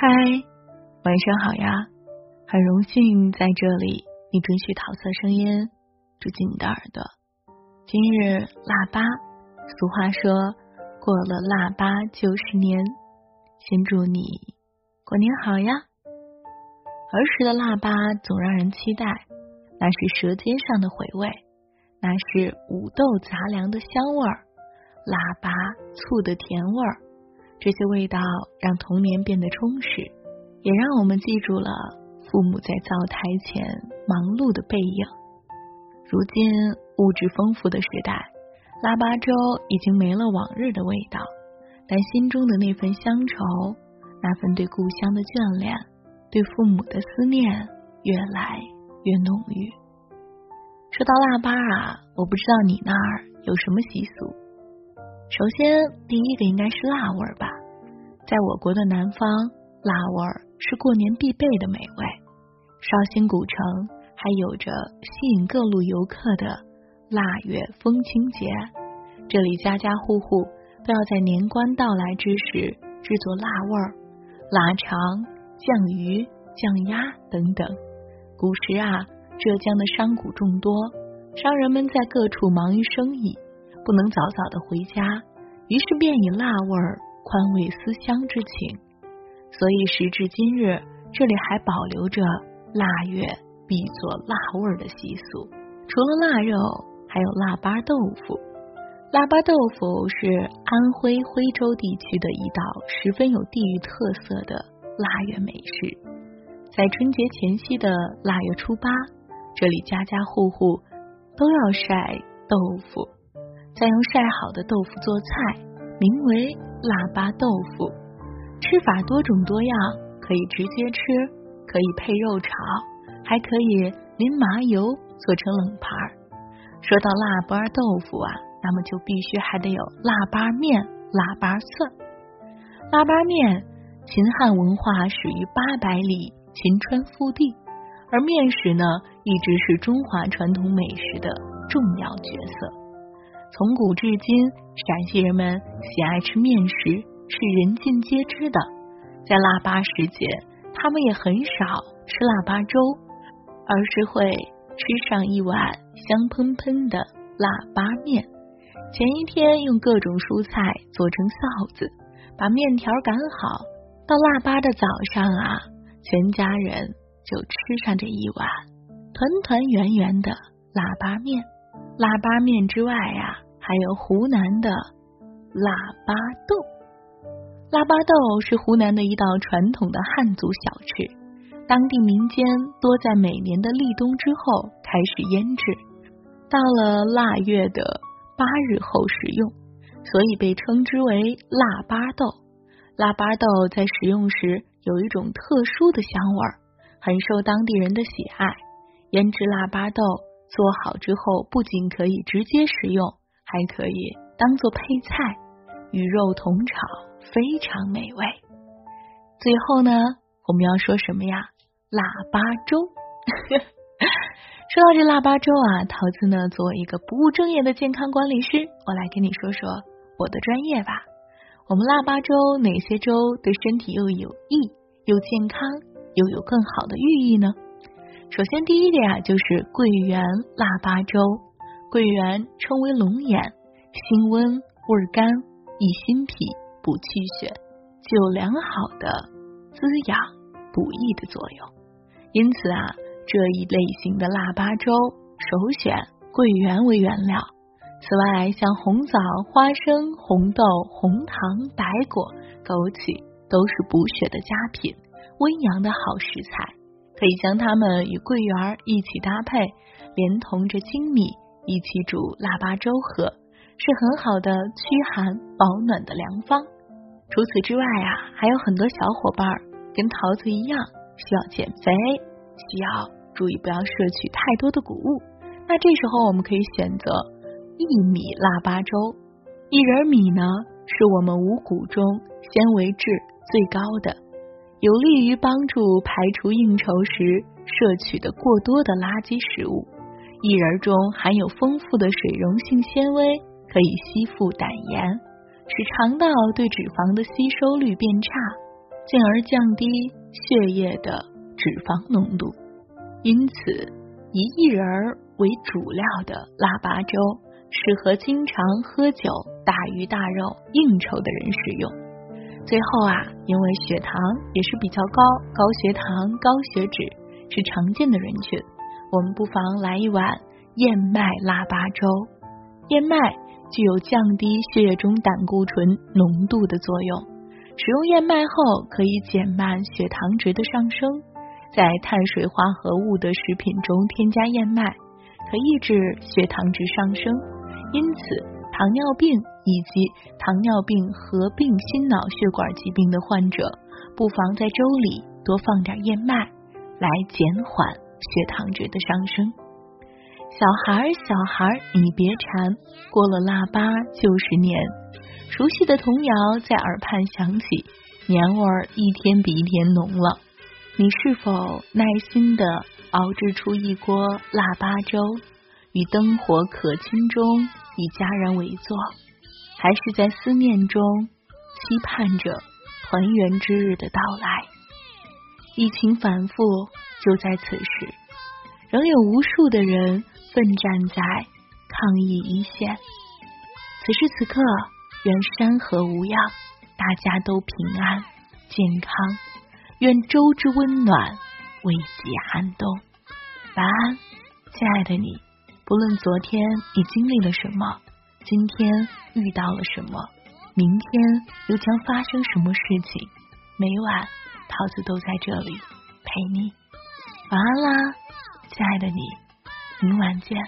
嗨，晚上好呀！很荣幸在这里，你准许桃色声音住进你的耳朵。今日腊八，俗话说过了腊八就是年，先祝你过年好呀！儿时的腊八总让人期待，那是舌尖上的回味，那是五豆杂粮的香味儿，腊八醋的甜味儿。这些味道让童年变得充实，也让我们记住了父母在灶台前忙碌的背影。如今物质丰富的时代，腊八粥已经没了往日的味道，但心中的那份乡愁，那份对故乡的眷恋，对父母的思念，越来越浓郁。说到腊八啊，我不知道你那儿有什么习俗。首先，第一个应该是辣味儿吧。在我国的南方，辣味儿是过年必备的美味。绍兴古城还有着吸引各路游客的腊月风情节，这里家家户户都要在年关到来之时制作腊味儿、腊肠、酱鱼、酱鸭等等。古时啊，浙江的商贾众多，商人们在各处忙于生意。不能早早的回家，于是便以辣味儿宽慰思乡之情。所以时至今日，这里还保留着腊月必做腊味的习俗。除了腊肉，还有腊八豆腐。腊八豆腐是安徽徽州地区的一道十分有地域特色的腊月美食。在春节前夕的腊月初八，这里家家户户都要晒豆腐。再用晒好的豆腐做菜，名为腊八豆腐。吃法多种多样，可以直接吃，可以配肉炒，还可以淋麻油做成冷盘。说到腊八豆腐啊，那么就必须还得有腊八面、腊八蒜。腊八面，秦汉文化始于八百里秦川腹地，而面食呢，一直是中华传统美食的重要角色。从古至今，陕西人们喜爱吃面食是人尽皆知的。在腊八时节，他们也很少吃腊八粥，而是会吃上一碗香喷喷的腊八面。前一天用各种蔬菜做成臊子，把面条擀好，到腊八的早上啊，全家人就吃上这一碗团团圆圆的腊八面。腊八面之外呀，还有湖南的腊八豆。腊八豆是湖南的一道传统的汉族小吃，当地民间多在每年的立冬之后开始腌制，到了腊月的八日后食用，所以被称之为腊八豆。腊八豆在食用时有一种特殊的香味儿，很受当地人的喜爱。腌制腊八豆。做好之后，不仅可以直接食用，还可以当做配菜，与肉同炒，非常美味。最后呢，我们要说什么呀？腊八粥。说到这腊八粥啊，桃子呢，作为一个不务正业的健康管理师，我来跟你说说我的专业吧。我们腊八粥哪些粥对身体又有益又健康又有更好的寓意呢？首先，第一个呀，就是桂圆腊八粥。桂圆称为龙眼，性温，味甘，益心脾，补气血，具有良好的滋养补益的作用。因此啊，这一类型的腊八粥首选桂圆为原料。此外，像红枣、花生、红豆、红糖、白果、枸杞都是补血的佳品，温阳的好食材。可以将它们与桂圆一起搭配，连同着粳米一起煮腊八粥喝，是很好的驱寒保暖的良方。除此之外啊，还有很多小伙伴跟桃子一样需要减肥，需要注意不要摄取太多的谷物。那这时候我们可以选择薏米腊八粥。薏仁米呢，是我们五谷中纤维质最高的。有利于帮助排除应酬时摄取的过多的垃圾食物。薏仁中含有丰富的水溶性纤维，可以吸附胆盐，使肠道对脂肪的吸收率变差。进而降低血液的脂肪浓度。因此，以薏仁为主料的腊八粥适合经常喝酒、大鱼大肉、应酬的人食用。最后啊，因为血糖也是比较高，高血糖、高血脂是常见的人群，我们不妨来一碗燕麦腊八粥。燕麦具有降低血液中胆固醇浓度的作用，使用燕麦后可以减慢血糖值的上升。在碳水化合物的食品中添加燕麦，可抑制血糖值上升。因此，糖尿病以及糖尿病合并心脑血管疾病的患者，不妨在粥里多放点燕麦，来减缓血糖值的上升。小孩儿，小孩儿，你别馋，过了腊八就是年。熟悉的童谣在耳畔响起，年味儿一天比一天浓了。你是否耐心的熬制出一锅腊八粥，与灯火可亲中与家人围坐，还是在思念中期盼着团圆之日的到来？疫情反复，就在此时，仍有无数的人奋战在抗疫一线。此时此刻，愿山河无恙，大家都平安健康。愿周之温暖，慰藉寒冬。晚安，亲爱的你。不论昨天你经历了什么，今天遇到了什么，明天又将发生什么事情，每晚桃子都在这里陪你。晚安啦，亲爱的你。明晚见。